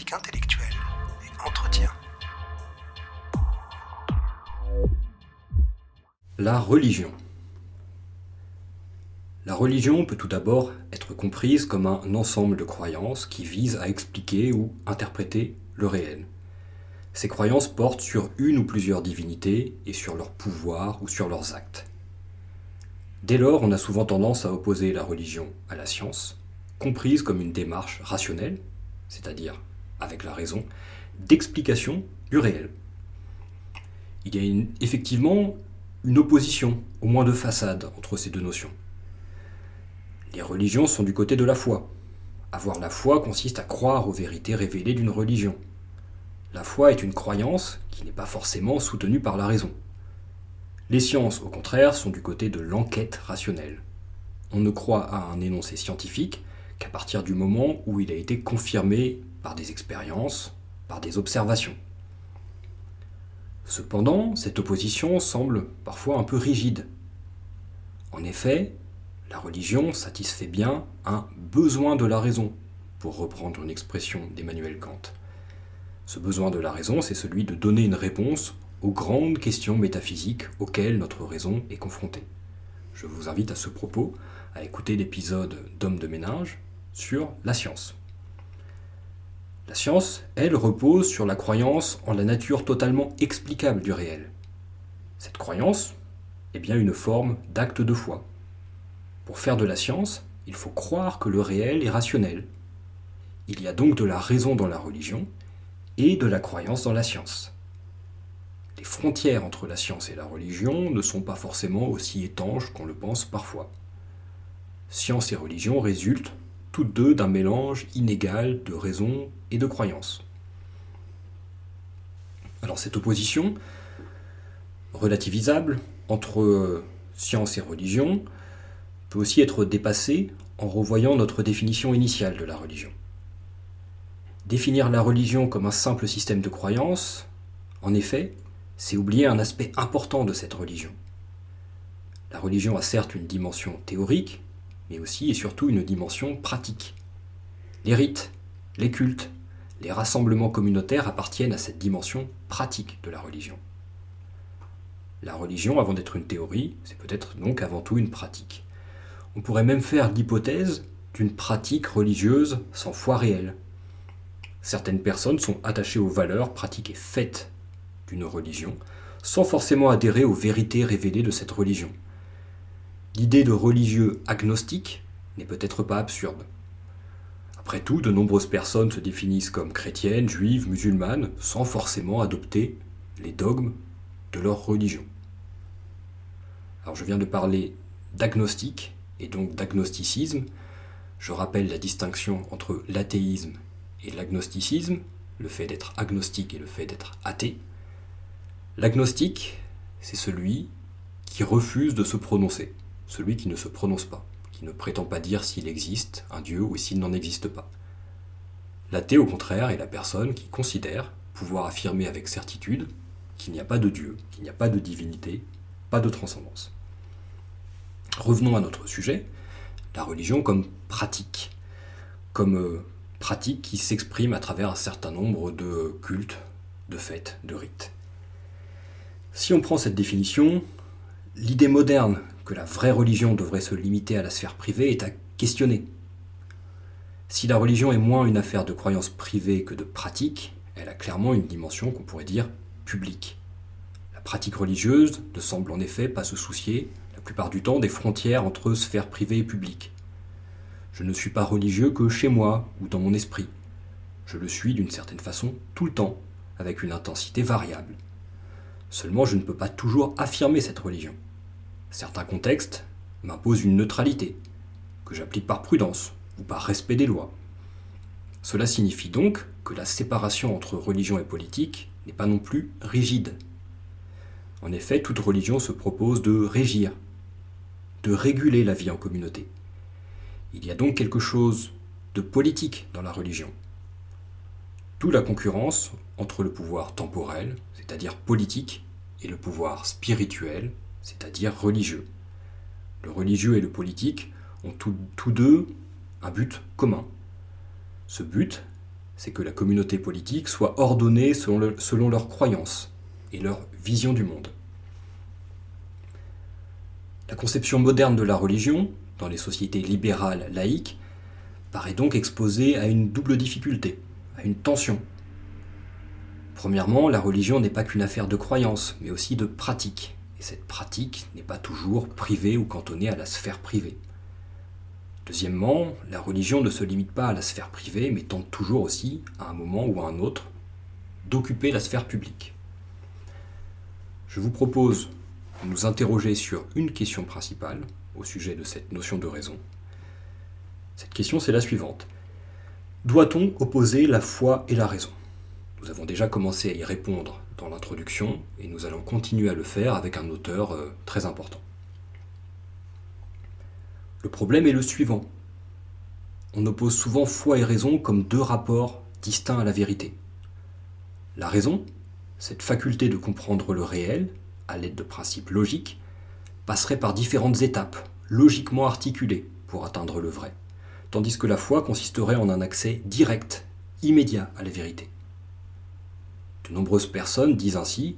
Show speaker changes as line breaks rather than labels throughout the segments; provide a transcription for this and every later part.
intellectuelle et entretien.
La religion. La religion peut tout d'abord être comprise comme un ensemble de croyances qui visent à expliquer ou interpréter le réel. Ces croyances portent sur une ou plusieurs divinités et sur leur pouvoir ou sur leurs actes. Dès lors, on a souvent tendance à opposer la religion à la science, comprise comme une démarche rationnelle, c'est-à-dire avec la raison, d'explication du réel. Il y a effectivement une opposition, au moins de façade, entre ces deux notions. Les religions sont du côté de la foi. Avoir la foi consiste à croire aux vérités révélées d'une religion. La foi est une croyance qui n'est pas forcément soutenue par la raison. Les sciences, au contraire, sont du côté de l'enquête rationnelle. On ne croit à un énoncé scientifique qu'à partir du moment où il a été confirmé par des expériences, par des observations. Cependant, cette opposition semble parfois un peu rigide. En effet, la religion satisfait bien un besoin de la raison, pour reprendre une expression d'Emmanuel Kant. Ce besoin de la raison, c'est celui de donner une réponse aux grandes questions métaphysiques auxquelles notre raison est confrontée. Je vous invite à ce propos à écouter l'épisode d'Homme de ménage sur la science. La science, elle, repose sur la croyance en la nature totalement explicable du réel. Cette croyance est bien une forme d'acte de foi. Pour faire de la science, il faut croire que le réel est rationnel. Il y a donc de la raison dans la religion et de la croyance dans la science. Les frontières entre la science et la religion ne sont pas forcément aussi étanches qu'on le pense parfois. Science et religion résultent toutes deux d'un mélange inégal de raison et de croyance. Alors cette opposition, relativisable entre science et religion, peut aussi être dépassée en revoyant notre définition initiale de la religion. Définir la religion comme un simple système de croyances, en effet, c'est oublier un aspect important de cette religion. La religion a certes une dimension théorique, mais aussi et surtout une dimension pratique. Les rites, les cultes, les rassemblements communautaires appartiennent à cette dimension pratique de la religion. La religion, avant d'être une théorie, c'est peut-être donc avant tout une pratique. On pourrait même faire l'hypothèse d'une pratique religieuse sans foi réelle. Certaines personnes sont attachées aux valeurs, pratiques et faites d'une religion, sans forcément adhérer aux vérités révélées de cette religion. L'idée de religieux agnostique n'est peut-être pas absurde. Après tout, de nombreuses personnes se définissent comme chrétiennes, juives, musulmanes, sans forcément adopter les dogmes de leur religion. Alors je viens de parler d'agnostique et donc d'agnosticisme. Je rappelle la distinction entre l'athéisme et l'agnosticisme, le fait d'être agnostique et le fait d'être athée. L'agnostique, c'est celui qui refuse de se prononcer celui qui ne se prononce pas, qui ne prétend pas dire s'il existe un Dieu ou s'il n'en existe pas. L'athée, au contraire, est la personne qui considère pouvoir affirmer avec certitude qu'il n'y a pas de Dieu, qu'il n'y a pas de divinité, pas de transcendance. Revenons à notre sujet, la religion comme pratique, comme euh, pratique qui s'exprime à travers un certain nombre de cultes, de fêtes, de rites. Si on prend cette définition, l'idée moderne que la vraie religion devrait se limiter à la sphère privée est à questionner. Si la religion est moins une affaire de croyances privées que de pratique, elle a clairement une dimension qu'on pourrait dire publique. La pratique religieuse ne semble en effet pas se soucier, la plupart du temps, des frontières entre sphère privée et publique. Je ne suis pas religieux que chez moi ou dans mon esprit. Je le suis d'une certaine façon tout le temps, avec une intensité variable. Seulement je ne peux pas toujours affirmer cette religion. Certains contextes m'imposent une neutralité, que j'applique par prudence ou par respect des lois. Cela signifie donc que la séparation entre religion et politique n'est pas non plus rigide. En effet, toute religion se propose de régir, de réguler la vie en communauté. Il y a donc quelque chose de politique dans la religion. D'où la concurrence entre le pouvoir temporel, c'est-à-dire politique, et le pouvoir spirituel, c'est-à-dire religieux. Le religieux et le politique ont tous deux un but commun. Ce but, c'est que la communauté politique soit ordonnée selon, selon leurs croyances et leur vision du monde. La conception moderne de la religion, dans les sociétés libérales laïques, paraît donc exposée à une double difficulté, à une tension. Premièrement, la religion n'est pas qu'une affaire de croyance, mais aussi de pratique, et cette pratique n'est pas toujours privée ou cantonnée à la sphère privée. Deuxièmement, la religion ne se limite pas à la sphère privée, mais tente toujours aussi, à un moment ou à un autre, d'occuper la sphère publique. Je vous propose de nous interroger sur une question principale au sujet de cette notion de raison. Cette question, c'est la suivante. Doit-on opposer la foi et la raison? Nous avons déjà commencé à y répondre dans l'introduction et nous allons continuer à le faire avec un auteur euh, très important. Le problème est le suivant. On oppose souvent foi et raison comme deux rapports distincts à la vérité. La raison, cette faculté de comprendre le réel, à l'aide de principes logiques, passerait par différentes étapes, logiquement articulées, pour atteindre le vrai, tandis que la foi consisterait en un accès direct, immédiat à la vérité. De nombreuses personnes disent ainsi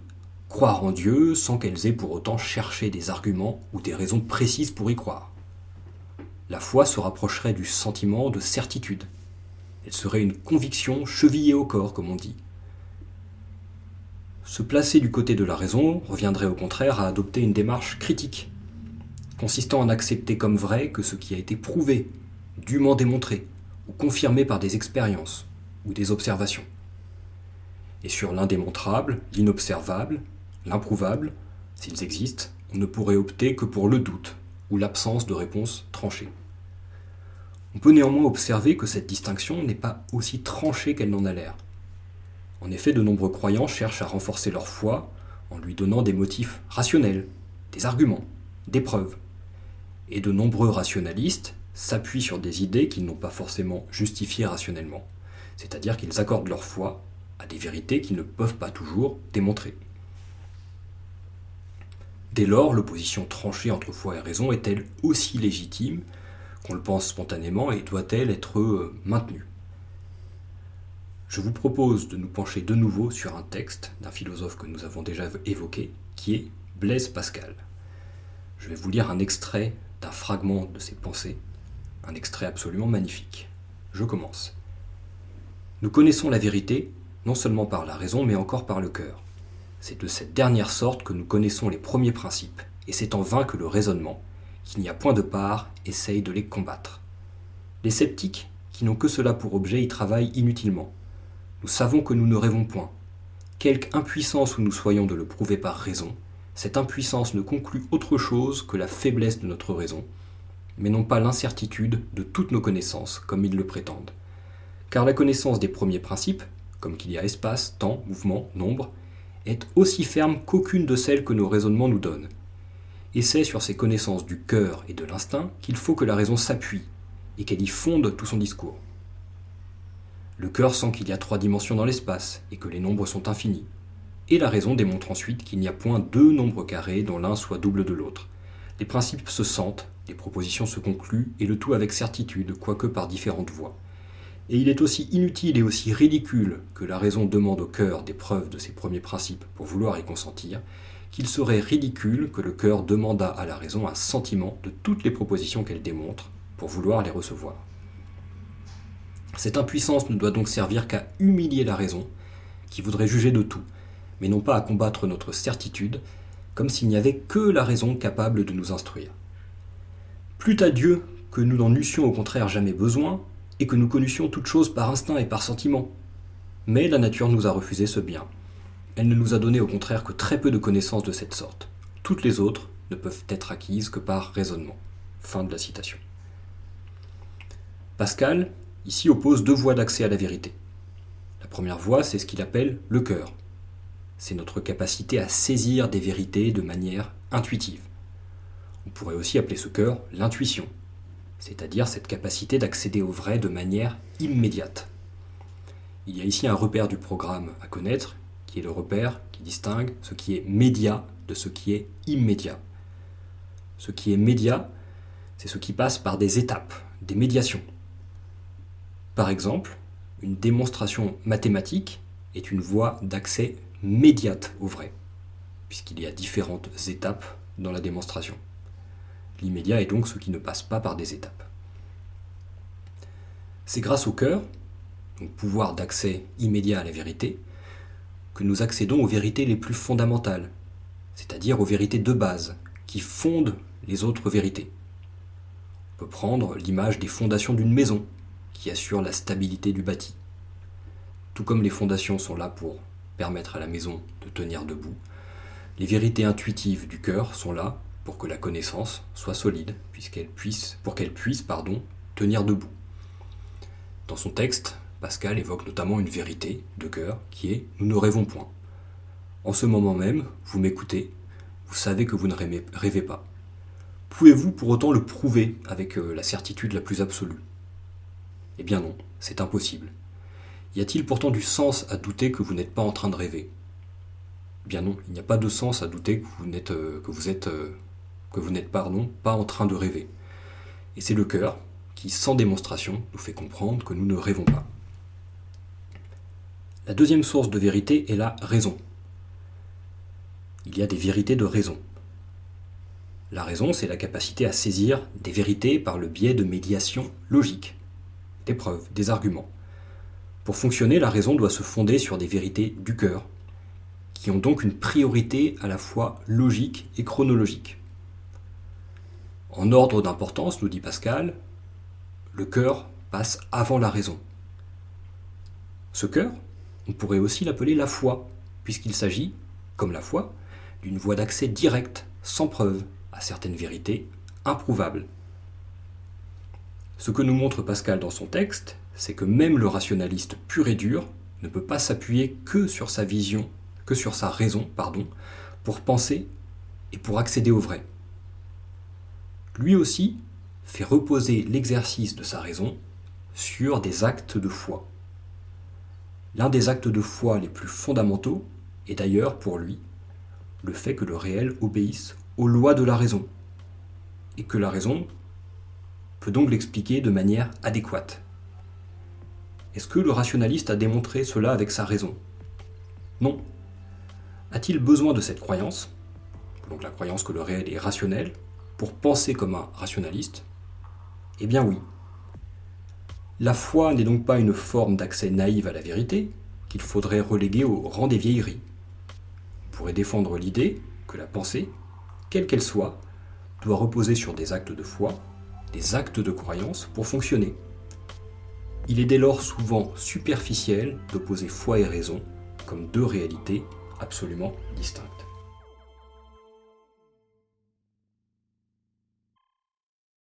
croire en Dieu sans qu'elles aient pour autant cherché des arguments ou des raisons précises pour y croire. La foi se rapprocherait du sentiment de certitude. Elle serait une conviction chevillée au corps, comme on dit. Se placer du côté de la raison reviendrait au contraire à adopter une démarche critique, consistant en accepter comme vrai que ce qui a été prouvé, dûment démontré, ou confirmé par des expériences ou des observations. Et sur l'indémontrable, l'inobservable, l'improuvable, s'ils existent, on ne pourrait opter que pour le doute, ou l'absence de réponse tranchée. On peut néanmoins observer que cette distinction n'est pas aussi tranchée qu'elle n'en a l'air. En effet, de nombreux croyants cherchent à renforcer leur foi en lui donnant des motifs rationnels, des arguments, des preuves. Et de nombreux rationalistes s'appuient sur des idées qu'ils n'ont pas forcément justifiées rationnellement, c'est-à-dire qu'ils accordent leur foi à des vérités qu'ils ne peuvent pas toujours démontrer. Dès lors, l'opposition tranchée entre foi et raison est-elle aussi légitime qu'on le pense spontanément et doit-elle être euh, maintenue? Je vous propose de nous pencher de nouveau sur un texte d'un philosophe que nous avons déjà évoqué, qui est Blaise Pascal. Je vais vous lire un extrait d'un fragment de ses pensées, un extrait absolument magnifique. Je commence. Nous connaissons la vérité, non seulement par la raison, mais encore par le cœur. C'est de cette dernière sorte que nous connaissons les premiers principes, et c'est en vain que le raisonnement, qui n'y a point de part, essaye de les combattre. Les sceptiques, qui n'ont que cela pour objet, y travaillent inutilement. Nous savons que nous ne rêvons point. Quelque impuissance où nous soyons de le prouver par raison, cette impuissance ne conclut autre chose que la faiblesse de notre raison, mais non pas l'incertitude de toutes nos connaissances, comme ils le prétendent. Car la connaissance des premiers principes, comme qu'il y a espace, temps, mouvement, nombre, est aussi ferme qu'aucune de celles que nos raisonnements nous donnent. Et c'est sur ces connaissances du cœur et de l'instinct qu'il faut que la raison s'appuie, et qu'elle y fonde tout son discours. Le cœur sent qu'il y a trois dimensions dans l'espace, et que les nombres sont infinis. Et la raison démontre ensuite qu'il n'y a point deux nombres carrés dont l'un soit double de l'autre. Les principes se sentent, les propositions se concluent, et le tout avec certitude, quoique par différentes voies. Et il est aussi inutile et aussi ridicule que la raison demande au cœur des preuves de ses premiers principes pour vouloir y consentir, qu'il serait ridicule que le cœur demandât à la raison un sentiment de toutes les propositions qu'elle démontre pour vouloir les recevoir. Cette impuissance ne doit donc servir qu'à humilier la raison, qui voudrait juger de tout, mais non pas à combattre notre certitude, comme s'il n'y avait que la raison capable de nous instruire. Plût à Dieu que nous n'en eussions au contraire jamais besoin, et que nous connussions toutes choses par instinct et par sentiment. Mais la nature nous a refusé ce bien. Elle ne nous a donné au contraire que très peu de connaissances de cette sorte. Toutes les autres ne peuvent être acquises que par raisonnement. Fin de la citation. Pascal, ici, oppose deux voies d'accès à la vérité. La première voie, c'est ce qu'il appelle le cœur. C'est notre capacité à saisir des vérités de manière intuitive. On pourrait aussi appeler ce cœur l'intuition, c'est-à-dire cette capacité d'accéder au vrai de manière immédiate. Il y a ici un repère du programme à connaître, qui est le repère qui distingue ce qui est média de ce qui est immédiat. Ce qui est média, c'est ce qui passe par des étapes, des médiations. Par exemple, une démonstration mathématique est une voie d'accès médiate au vrai, puisqu'il y a différentes étapes dans la démonstration. L'immédiat est donc ce qui ne passe pas par des étapes. C'est grâce au cœur, donc pouvoir d'accès immédiat à la vérité, que nous accédons aux vérités les plus fondamentales, c'est-à-dire aux vérités de base, qui fondent les autres vérités. On peut prendre l'image des fondations d'une maison, qui assurent la stabilité du bâti. Tout comme les fondations sont là pour permettre à la maison de tenir debout, les vérités intuitives du cœur sont là pour que la connaissance soit solide, puisqu'elle puisse, pour qu'elle puisse pardon, tenir debout. Dans son texte, Pascal évoque notamment une vérité de cœur qui est ⁇ Nous ne rêvons point ⁇ En ce moment même, vous m'écoutez, vous savez que vous ne rêvez pas. Pouvez-vous pour autant le prouver avec euh, la certitude la plus absolue? Eh bien non, c'est impossible. Y a-t-il pourtant du sens à douter que vous n'êtes pas en train de rêver? Eh bien non, il n'y a pas de sens à douter que vous euh, que vous êtes euh, que vous n'êtes pardon, pas en train de rêver. Et c'est le cœur qui, sans démonstration, nous fait comprendre que nous ne rêvons pas. La deuxième source de vérité est la raison. Il y a des vérités de raison. La raison, c'est la capacité à saisir des vérités par le biais de médiation logique, des preuves, des arguments. Pour fonctionner, la raison doit se fonder sur des vérités du cœur, qui ont donc une priorité à la fois logique et chronologique. En ordre d'importance, nous dit Pascal, le cœur passe avant la raison. Ce cœur, on pourrait aussi l'appeler la foi, puisqu'il s'agit, comme la foi, d'une voie d'accès directe, sans preuve, à certaines vérités improuvables. Ce que nous montre Pascal dans son texte, c'est que même le rationaliste pur et dur ne peut pas s'appuyer que sur sa vision, que sur sa raison, pardon, pour penser et pour accéder au vrai lui aussi fait reposer l'exercice de sa raison sur des actes de foi. L'un des actes de foi les plus fondamentaux est d'ailleurs pour lui le fait que le réel obéisse aux lois de la raison, et que la raison peut donc l'expliquer de manière adéquate. Est-ce que le rationaliste a démontré cela avec sa raison? Non. A-t-il besoin de cette croyance, donc la croyance que le réel est rationnel, pour penser comme un rationaliste Eh bien oui. La foi n'est donc pas une forme d'accès naïf à la vérité qu'il faudrait reléguer au rang des vieilleries. On pourrait défendre l'idée que la pensée, quelle qu'elle soit, doit reposer sur des actes de foi, des actes de croyance pour fonctionner. Il est dès lors souvent superficiel d'opposer foi et raison comme deux réalités absolument distinctes.